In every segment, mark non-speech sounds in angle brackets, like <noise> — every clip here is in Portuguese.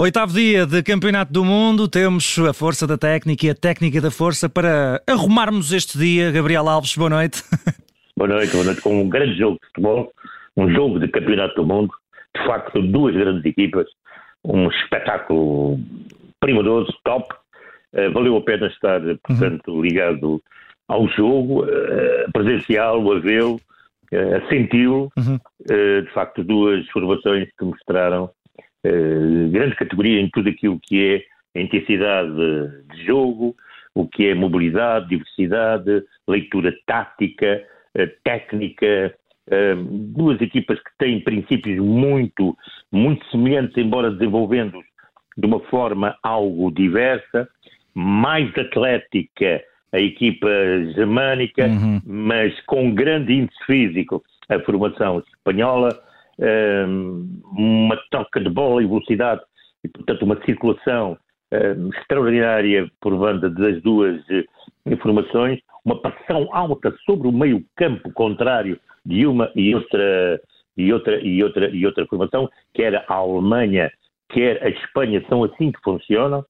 Oitavo dia de Campeonato do Mundo, temos a força da técnica e a técnica da força para arrumarmos este dia. Gabriel Alves, boa noite. <laughs> Boa noite, boa noite. Com um grande jogo de futebol, um jogo de Campeonato do Mundo, de facto, duas grandes equipas, um espetáculo primoroso, top. Uh, valeu a pena estar, portanto, uhum. ligado ao jogo, uh, presencial, a vê-lo, uh, a senti-lo. Uhum. de facto, duas formações que mostraram grande categoria em tudo aquilo que é a intensidade de jogo, o que é mobilidade, diversidade, leitura tática, técnica, duas equipas que têm princípios muito, muito semelhantes, embora desenvolvendo de uma forma algo diversa, mais atlética a equipa germânica, uhum. mas com grande índice físico a formação espanhola, uma troca de bola e velocidade e, portanto, uma circulação extraordinária por banda das duas informações, uma pressão alta sobre o meio campo contrário de uma e outra e outra e outra e outra formação, quer a Alemanha, quer a Espanha, são assim que funcionam.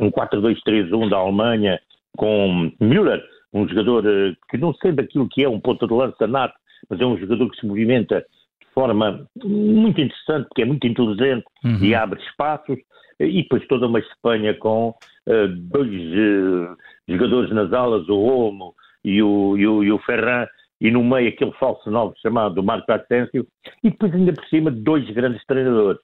Um 4-2-3-1 da Alemanha com Müller, um jogador eh, que não sei daquilo que é um ponto de lança nato, mas é um jogador que se movimenta forma muito interessante, porque é muito inteligente uhum. e abre espaços. E depois toda uma Espanha com uh, dois uh, jogadores nas alas, o Olmo e o, e o, e o Ferran, e no meio aquele falso novo chamado Marco Asensio, e depois ainda por cima dois grandes treinadores,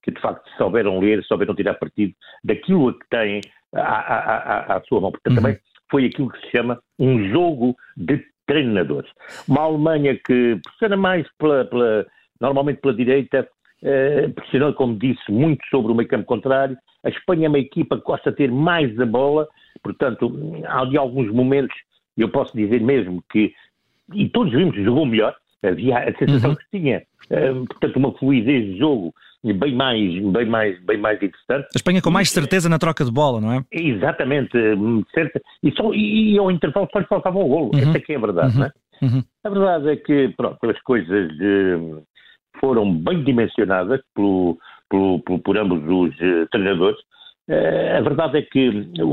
que de facto souberam ler, souberam tirar partido daquilo que têm à, à, à, à sua mão. Portanto, uhum. também foi aquilo que se chama um jogo de treinadores. Uma Alemanha que pressiona mais pela, pela normalmente pela direita, eh, pressionou, como disse, muito sobre o meio campo contrário. A Espanha é uma equipa que gosta de ter mais a bola, portanto, há de alguns momentos, eu posso dizer mesmo que e todos vimos jogou melhor, havia a sensação uhum. que tinha, portanto, uma fluidez de jogo bem mais, bem mais, bem mais interessante. A Espanha com mais certeza na troca de bola, não é? Exatamente, hum, certa, e, só, e, ao intervalo só lhe faltava um golo, uhum. essa é que é a verdade, uhum. não é? Uhum. A verdade é que, pronto, as coisas uh, foram bem dimensionadas pelo, pelo, pelo, por ambos os uh, treinadores. Uh, a verdade é que o,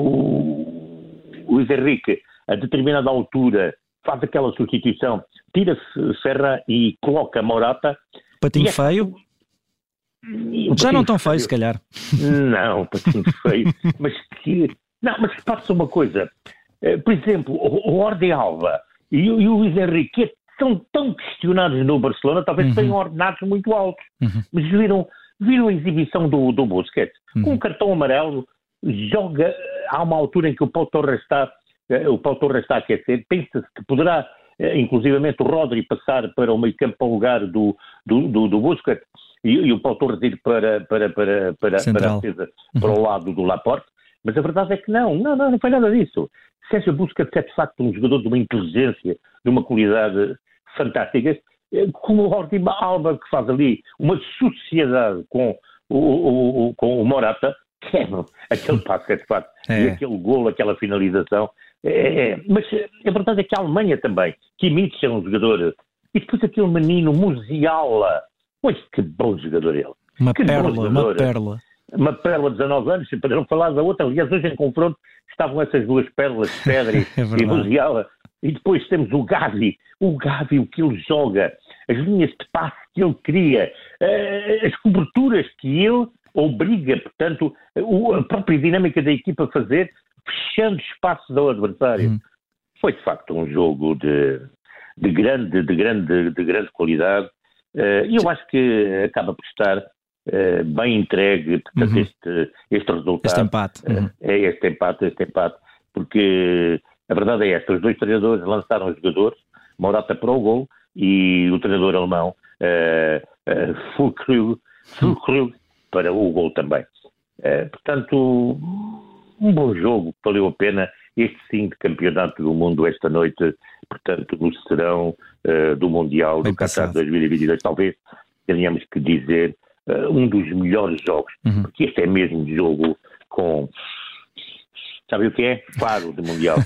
o Luís Henrique, a determinada altura, faz aquela substituição, tira-se Serra e coloca Morata. Patinho é... feio? Já não tão feio, se calhar. Não, patinho <laughs> feio. mas que. Não, mas passa uma coisa. Eh, por exemplo, o Orde Alva e o Luís Henrique são tão questionados no Barcelona, talvez uhum. tenham ordenados muito altos. Uhum. Mas viram, viram a exibição do, do Busquets? Uhum. Com um cartão amarelo, joga. Há uma altura em que o Paulo Torres está o Paulo Torres está a aquecer, pensa-se que poderá, eh, inclusivamente, o Rodri passar para o meio campo para o lugar do, do, do, do Busquets e, e, o Paulo Torres ir para, para, para, para, para a defesa, para o lado do Laporte, mas a verdade é que não, não, não, não foi nada disso. Sérgio Busquets é de facto um jogador de uma inteligência, de uma qualidade fantástica, eh, como o Ortima Alba, que faz ali uma sociedade com o, o, o, com o Morata, que <laughs> é aquele passo é de facto, é. e aquele golo, aquela finalização, é, é, mas a verdade é que a Alemanha também, que imite ser um jogador. E depois aquele menino Musiala. Pois que bom jogador ele. Uma que pérola, uma pérola. Uma pérola de 19 anos, para não falar da outra. Aliás, hoje em confronto estavam essas duas pérolas, <laughs> Pedri é e Musiala. E depois temos o Gavi. O Gavi, o que ele joga, as linhas de passe que ele cria, eh, as coberturas que ele obriga, portanto, a própria dinâmica da equipa a fazer, fechando espaços ao adversário. Hum. Foi de facto um jogo de, de, grande, de, grande, de grande qualidade eh, e eu acho que acaba por estar uh, bem entregue portanto, uhum. este, este resultado. Este empate. Eh, uhum. é este empate, este empate, porque a verdade é esta, os dois treinadores lançaram os jogadores, Morata para o gol e o treinador alemão uh, uh, Fulkrug, Fulkrug para o gol também. Uh, portanto, um bom jogo, valeu a pena este sim de campeonato do mundo esta noite, portanto, no serão uh, do Mundial Bem do Qatar 2022, talvez tenhamos que dizer uh, um dos melhores jogos, uhum. porque este é mesmo jogo com Sabe o que é? Faro de Mundial.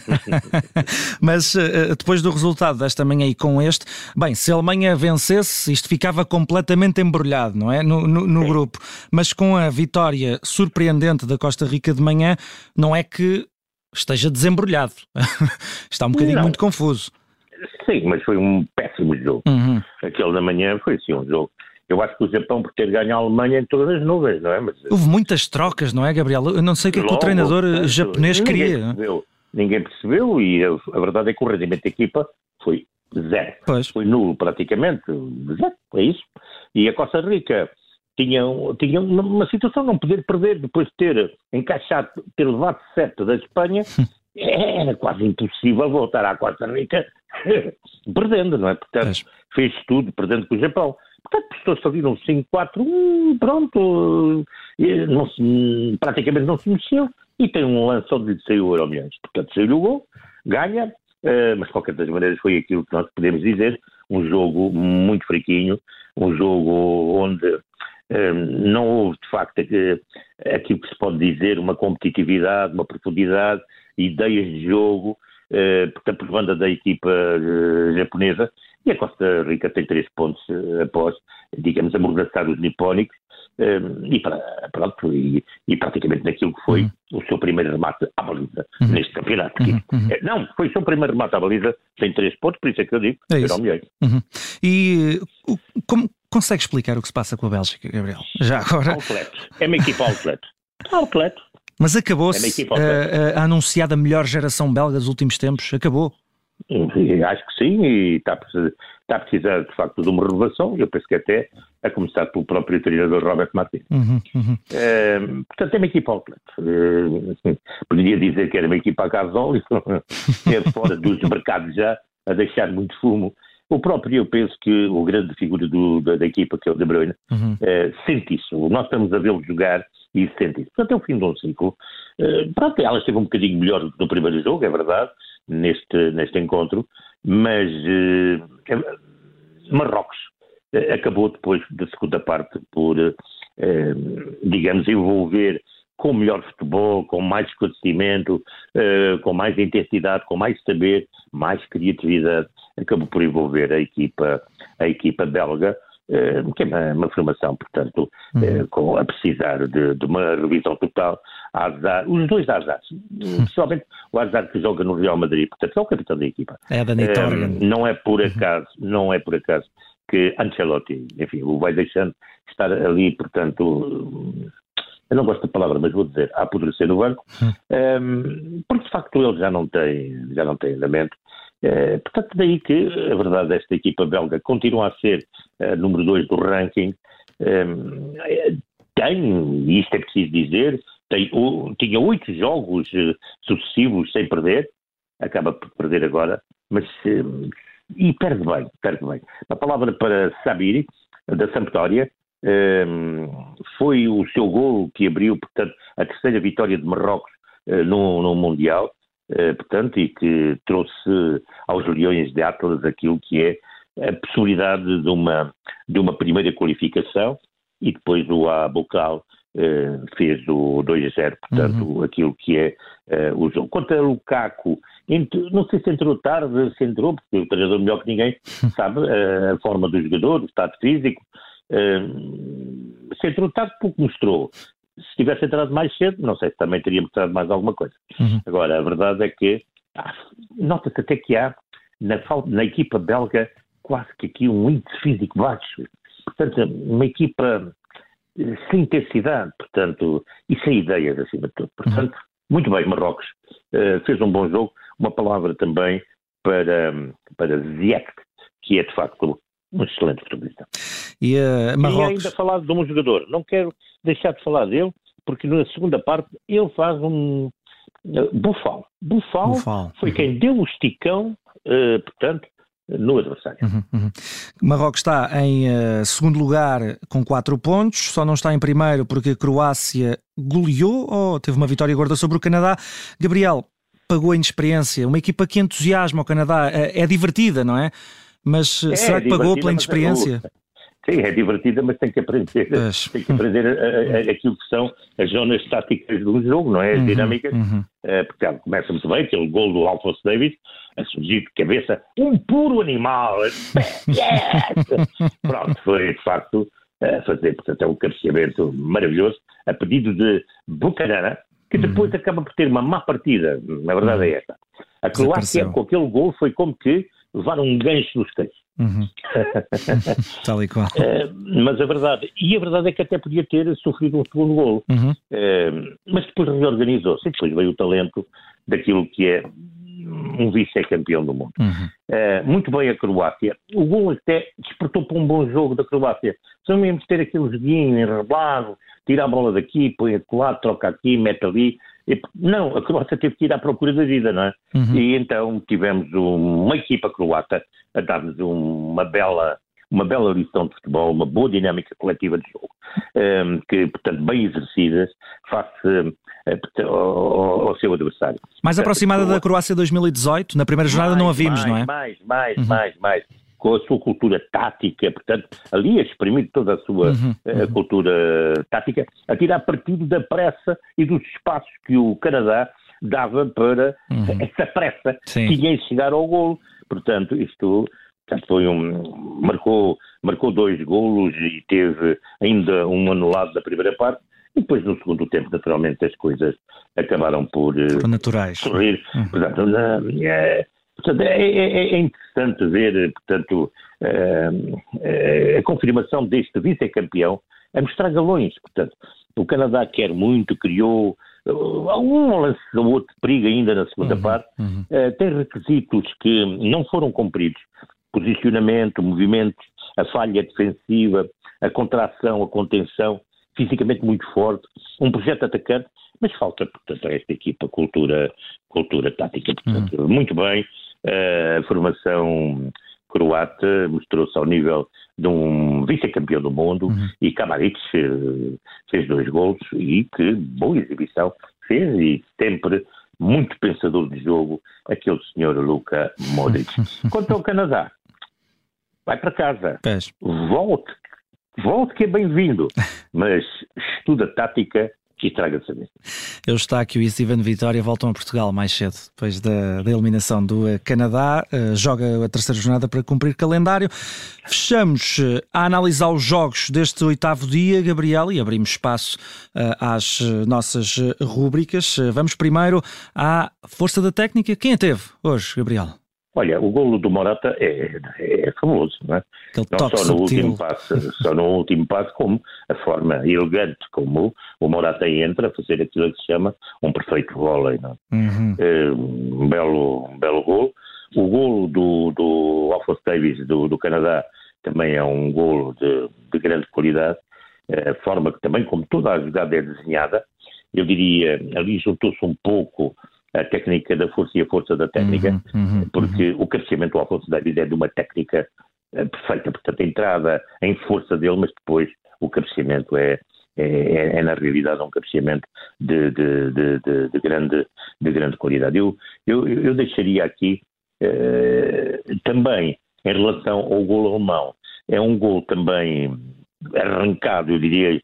<laughs> Mas uh, depois do resultado desta manhã e com este, bem, se a Alemanha vencesse, isto ficava completamente embrulhado, não é? No, no, no grupo. Mas com a vitória surpreendente da Costa Rica de manhã, não é que esteja desembrulhado. <laughs> Está um bocadinho não. muito confuso. Sim, mas foi um péssimo jogo. Uhum. Aquele da manhã foi assim um jogo eu acho que o Japão, por ter ganho a Alemanha em todas as nuvens, não é? Mas, Houve muitas trocas, não é, Gabriel? Eu não sei o que é que o treinador portanto, japonês ninguém queria. Percebeu, ninguém percebeu e a, verdade é que o rendimento da equipa foi zero. Pois. Foi nulo praticamente, zero, é isso. E a Costa Rica tinha, tinha uma situação de não poder perder depois de ter encaixado, ter levado sete da Espanha. <laughs> era quase impossível voltar à Costa Rica <laughs> perdendo, não é? Portanto, fez tudo perdendo com o Japão. Portanto, pessoas saíram 5-4, pronto, não se, praticamente não se mexeu e tem um lance onde lhe saiu o Euro Milhões. Portanto, saiu o gol, ganha, uh, mas de qualquer das maneiras foi aquilo que nós podemos dizer, um jogo muito friquinho, um jogo onde uh, não houve de facto aquilo que se pode dizer, uma competitividade, uma profundidade, ideias de jogo, uh, portanto, por banda da equipa japonesa, e a Costa Rica tem três pontos uh, após, digamos, amordaçar os nipónicos um, e, para, pronto, e, e, praticamente naquilo que foi uhum. o seu primeiro remate à baliza uhum. neste campeonato. Uhum. uhum. Eh, não, foi o seu primeiro remate à baliza, tem três pontos, por isso é que eu digo, é será o melhor. Uhum. E como consegue explicar o que se passa com a Bélgica, Gabriel? Já agora. Outlet. É uma equipa outlet. <laughs> outlet. Mas acabou-se é a, a, a anunciada melhor geração belga dos últimos tempos? Acabou? Acho que sim, e está a, precisar, está a precisar de facto de uma renovação, eu penso que até a começar pelo próprio treinador Robert Martins. Uhum, uhum. É, portanto, é uma equipa completa. É, poderia dizer que era uma equipa a gasóleo, <laughs> é fora dos mercados já, a deixar muito fumo. O próprio, eu penso que o grande figura do, da, da, equipa, que é o De Bruyne, uhum. é, sente isso. Nós estamos a vê-lo jogar e sente isso. Portanto, é o fim de um ciclo. É, pronto, ela esteve um bocadinho melhor no primeiro jogo, é verdade, neste, neste encontro, mas eh, Marrocos eh, acabou depois da segunda parte por, eh, digamos, envolver com melhor futebol, com mais esclarecimento, com mais intensidade, com mais saber, mais criatividade, acabou por envolver a equipa, a equipa belga, eh, que é uma, uma formação, portanto, uhum. Eh, com, a precisar de, de, uma revisão total. Azar, os dois Azares, uhum. principalmente o Azar que joga no Real Madrid, portanto, é o capitão da equipa. É da um, Não é por uhum. acaso, uhum. não é por acaso que Ancelotti, enfim, o vai deixando estar ali, portanto, eu não gosto da palavra, mas vou dizer, a apodrecer no banco, um, porque de facto ele já não tem, já não tem andamento, é, portanto, daí que a verdade desta equipa belga continua a ser uh, número 2 do ranking. Um, tem, e isto é preciso dizer, tem, o, tinha oito jogos sucessivos sem perder, acaba por perder agora, mas e perde bem, perde bem. A palavra para Sabiri, da Sampdoria, um, foi o seu gol que abriu, portanto, a terceira vitória de Marrocos no, no Mundial. Eh, portanto, e que trouxe aos Leões de Atlas aquilo que é a possibilidade de uma, de uma primeira qualificação e depois o Abocal eh, fez o 2-0, portanto, uhum. aquilo que é eh, o jogo. Quanto a Lukaku, não sei se entrou tarde, se entrou, porque o treinador melhor que ninguém <laughs> sabe a forma do jogador, o estado físico. se entrou tarde, pouco mostrou se tivesse entrado mais cedo, não sei se também teria mostrado mais alguma coisa. Uhum. Agora, a verdade é que ah, nota-se até que há na, na, equipa belga quase que aqui um índice físico baixo. Portanto, uma equipa eh, sem intensidade, portanto, e sem ideias acima de tudo. Portanto, uhum. muito bem, Marrocos uh, fez um bom jogo. Uma palavra também para, para Ziyech, que é de facto um excelente futebolista. E, uh, Marrocos... e ainda falar de um jogador, não quero deixar de falar dele, porque na segunda parte ele faz um uh, Bufal. Bufal, Bufal. foi uhum. quem deu o esticão, uh, portanto, no adversário. Uhum, uhum. Marrocos está em uh, segundo lugar com 4 pontos, só não está em primeiro porque a Croácia goleou ou teve uma vitória gorda sobre o Canadá. Gabriel, pagou a inexperiência, uma equipa que entusiasma o Canadá, é divertida, não é? Mas é, será que pagou pela inexperiência? Sim, é divertida, mas tem que aprender, tem que aprender a, a, a, aquilo que são as zonas táticas de um jogo, não é? As uhum, dinâmicas. Uhum. Uh, porque ela começa muito bem, aquele gol do Alfonso Davis, a surgir de cabeça, um puro animal. <laughs> Yes! Pronto, foi de facto uh, fazer, portanto, é um cabeceamento maravilhoso, a pedido de Bucanana, que uhum. depois uhum. acaba por ter uma má partida, na verdade é uhum. esta. A Croácia, com aquele gol, foi como que levar um gancho nos queixos. Uhum. <laughs> Tal e qual. Uh, mas a verdade, e a verdade é que até podia ter sofrido um segundo gol, uhum. uh, mas depois reorganizou-se e depois veio o talento daquilo que é um vice-campeão do mundo. Uhum. Uh, muito bem a Croácia. O gol até despertou para um bom jogo da Croácia. Só mesmo ter aquele joguinho enrolado, tira a bola daqui, põe a colar, troca aqui, mete ali. Não, a Croácia teve que ir à procura da vida, não é? Uhum. E então tivemos uma equipa croata a dar-nos uma bela uma bela lição de futebol, uma boa dinâmica coletiva de jogo, um, ehm, que, portanto, bem exercidas face uh, ao, ao, seu adversário. Mais portanto, aproximada da Croácia 2018, na primeira jornada mais, não a vimos, mais, não é? Mais, mais, uhum. mais, mais com a sua cultura tática, portanto, ali a exprimir toda a sua uhum, uh, cultura tática, a tirar partido da pressa e dos espaços que o Canadá dava para uhum. essa pressa Sim. que ia chegar ao golo. Portanto, isto portanto, foi um, marcou, marcou dois golos e teve ainda um anulado da primeira parte. E depois, no segundo tempo, naturalmente, as coisas acabaram por, uh, por naturais. sorrir. Uhum. Portanto, uh, é, Portanto, é, é, é interessante ver, portanto, uh, a confirmação deste vice-campeão a mostrar galões. Portanto, o Canadá quer muito, criou um lance ou outro perigo ainda na segunda uhum, parte, uhum. Uh, tem requisitos que não foram cumpridos. Posicionamento, movimentos, a falha defensiva, a contração, a contenção, fisicamente muito forte, um projeto atacante, mas falta, portanto, a esta equipa cultura, cultura tática. Portanto, uhum. muito bem, a formação croata mostrou-se ao nível de um vice-campeão do mundo uhum. e Kamaric eh, fez dois gols e que boa exibição fez e sempre muito pensador de jogo aquele senhor Luka Modric. <laughs> Quanto ao Canadá, vai para casa, volte, volte que é bem-vindo, <laughs> mas estuda tática que traga saber. Eu Eustáquio e Steven Vitória voltam a Portugal mais cedo, depois da, da eliminação do eh, Canadá. Uh, joga a terceira jornada para cumprir calendário. Fechamos uh, a analisar os jogos deste oitavo dia, Gabriel, e abrimos espaço uh, às nossas rúbricas. vamos primeiro à força da técnica. Quem a teve hoje, Gabriel? Olha, o golo do Morata é, é famoso, não é? não só no, último passo, só no último passo, como a forma elegante como o Morata entra a fazer aquilo que se chama um perfeito vôlei, não é? Uhum. é um, belo, um belo golo. O golo do, do Alphonse Davis do, do Canadá também é um golo de, de grande qualidade, é, a forma que também, como toda a jogada é desenhada, eu diria, ali juntou-se um pouco a técnica da força e a força da técnica, uhum, uhum, porque uhum. o cabeceamento do Alfonso Davis é de uma técnica uh, perfeita, portanto a entrada em força dele, mas depois o cabeceamento é, é, é, é na realidade um cabeceamento de, de, de, de, grande, de grande qualidade. Eu, eu, eu deixaria aqui uh, também em relação ao gol alemão, é um gol também arrancado, eu diria,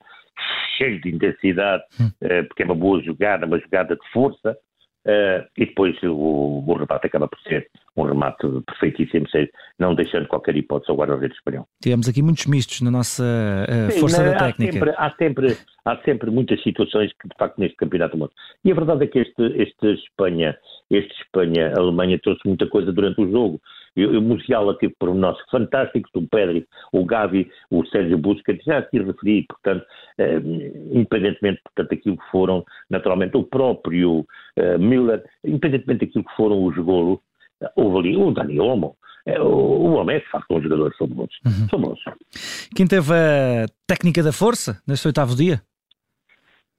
cheio de intensidade, uh, porque é uma boa jogada, uma jogada de força, Uh, e depois o, o remate acaba por ser um remate perfeitíssimo, não deixando qualquer hipótese ao guarda-redes espanhol. Tivemos aqui muitos mistos na nossa uh, Sim, força da técnica. Sempre, há, sempre, há sempre muitas situações que, de facto, neste campeonato do mundo. E a verdade é que este, este Espanha, este Espanha-Alemanha trouxe muita coisa durante o jogo. O Musiala teve pormenores fantásticos, o Pedri, o Gavi, o Sérgio Busquets, já aqui referi, portanto, eh, independentemente, portanto, daquilo que foram, naturalmente, o próprio eh, Miller, independentemente daquilo que foram os golos, houve ali o Dani Olmo, é, o, homem é de facto um jogador famoso. Uhum. Quem teve a técnica da força neste oitavo dia?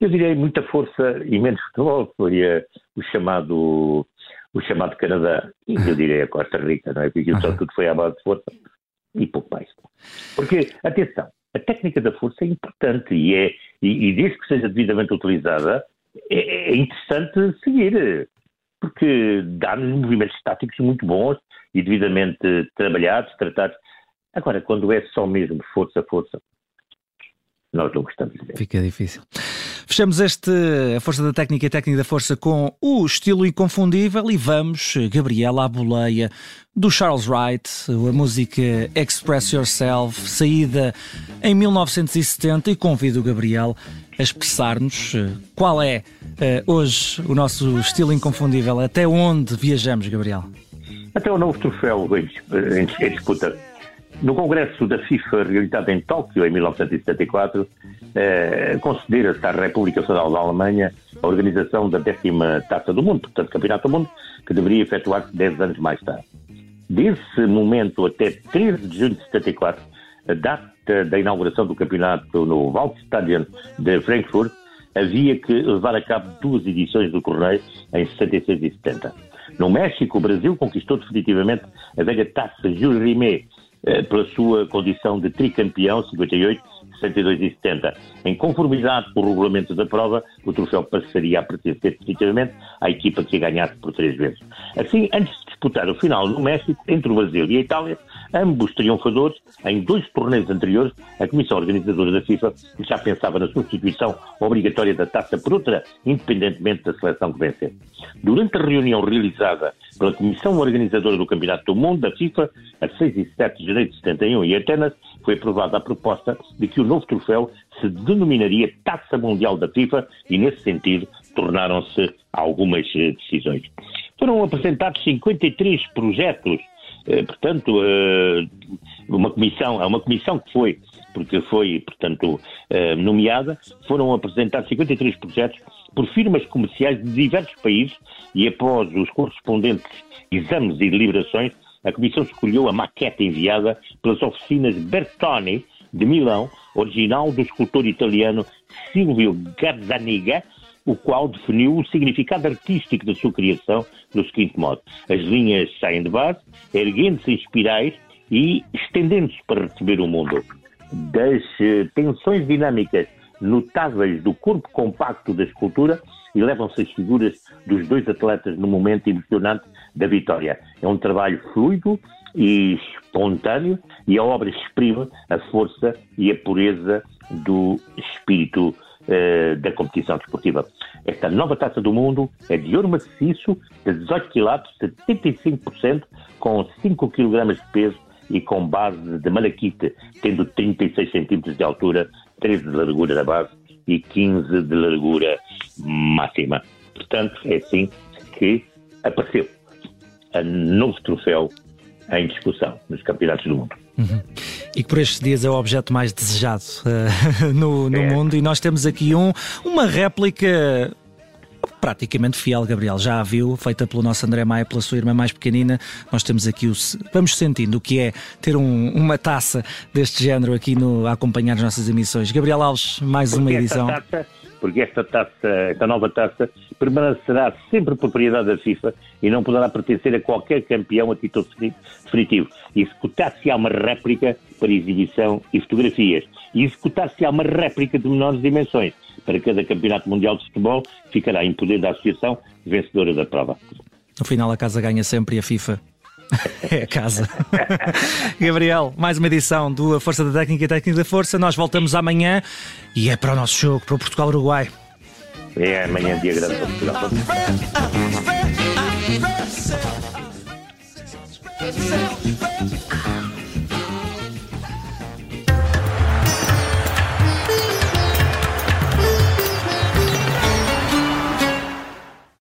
Eu diria muita força e menos futebol, foi o chamado o chamado Canadá, e eu direi a Costa Rica, não é? Porque só tudo foi à base de força e pouco mais. Porque, atenção, a técnica da força é importante e, é, e, e desde que seja devidamente utilizada, é, é interessante seguir, porque dá-nos movimentos estáticos muito bons e devidamente trabalhados, tratados. Agora, quando é só mesmo força, força, nós não gostamos de ver. Fica difícil. Fechamos este A Força da Técnica e a Técnica da Força com o estilo inconfundível e vamos, Gabriela, à boleia do Charles Wright, a música Express Yourself, saída em 1970 e convido o Gabriel a expressar-nos eh, qual é uh, hoje o nosso estilo inconfundível, até onde viajamos, Gabriel? Até o novo troféu em, em disputa no Congresso da FIFA, realizado em Tóquio em 1974, eh, considera-se à República Federal da Alemanha a organização da décima Taça do Mundo, portanto, Campeonato do Mundo, que deveria efetuar-se 10 anos mais tarde. Desse momento até 13 de junho de 74, a data da inauguração do campeonato no Waldstadion de Frankfurt, havia que levar a cabo duas edições do torneio em 66 e 70. No México, o Brasil conquistou definitivamente a velha taça Jules Rimet, pela sua condição de tricampeão, 58, 62 e 70. Em conformidade com o regulamento da prova, o troféu passaria a pertencer definitivamente à equipa que ganhasse por três vezes. Assim, antes de disputar o final no México, entre o Brasil e a Itália, ambos triunfadores, em dois torneios anteriores, a Comissão Organizadora da FIFA já pensava na substituição obrigatória da taça por outra, independentemente da seleção que vencer. Durante a reunião realizada pela Comissão Organizadora do Campeonato do Mundo da FIFA, a 6 e 7 de janeiro de 71 em Atenas, foi aprovada a proposta de que o novo troféu se denominaria Taça Mundial da FIFA e, nesse sentido, tornaram-se algumas eh, decisões. Foram apresentados 53 projetos, portanto, eh, uma comissão, uma comissão que foi, porque foi, portanto, nomeada, foram apresentados 53 projetos por firmas comerciais de diversos países e após os correspondentes exames e deliberações, a Comissão escolheu a maquete enviada pelas oficinas Bertoni de Milão, original do escultor italiano Silvio Gazzaniga, o qual definiu o significado artístico da sua criação no seguinte modo: as linhas saem de base, erguendo-se em espirais e estendendo-se para receber o mundo. Das eh, tensões dinâmicas notáveis do corpo compacto da escultura elevam-se as figuras dos dois atletas no momento emocionante da vitória. É um trabalho fluido e espontâneo e a obra exprime a força e a pureza do espírito eh, da competição desportiva. Esta nova taça do mundo é de ouro maciço, de 18 quilates, 75%, com 5 kg de peso e com base de malaquite, tendo 36 centímetros de altura, 13 de largura da base e 15 de largura máxima. Portanto, é assim que apareceu a novo troféu em discussão nos campeonatos do mundo. Uhum. E que por estes dias é o objeto mais desejado uh, <laughs> no, no é. mundo, e nós temos aqui um, uma réplica praticamente fiel, Gabriel. Já a viu, feita pelo nosso André Maia, pela sua irmã mais pequenina. Nós temos aqui o. Vamos sentindo o que é ter um, uma taça deste género aqui no, a acompanhar as nossas emissões. Gabriel Alves, mais porque uma edição. Taça, porque esta taça, esta nova taça, permanecerá sempre propriedade da FIFA e não poderá pertencer a qualquer campeão a título definitivo. Executar-se-á uma réplica para exibição e fotografias. E executar-se-á uma réplica de menores dimensões para cada campeonato mundial de futebol, ficará em poder da associação vencedora da prova. No final, a casa ganha sempre e a FIFA é a casa. Gabriel, mais uma edição do A Força da Técnica e Técnica da Força. Nós voltamos amanhã e é para o nosso jogo, para o Portugal-Uruguai. É amanhã dia grande para Portugal. Portugal.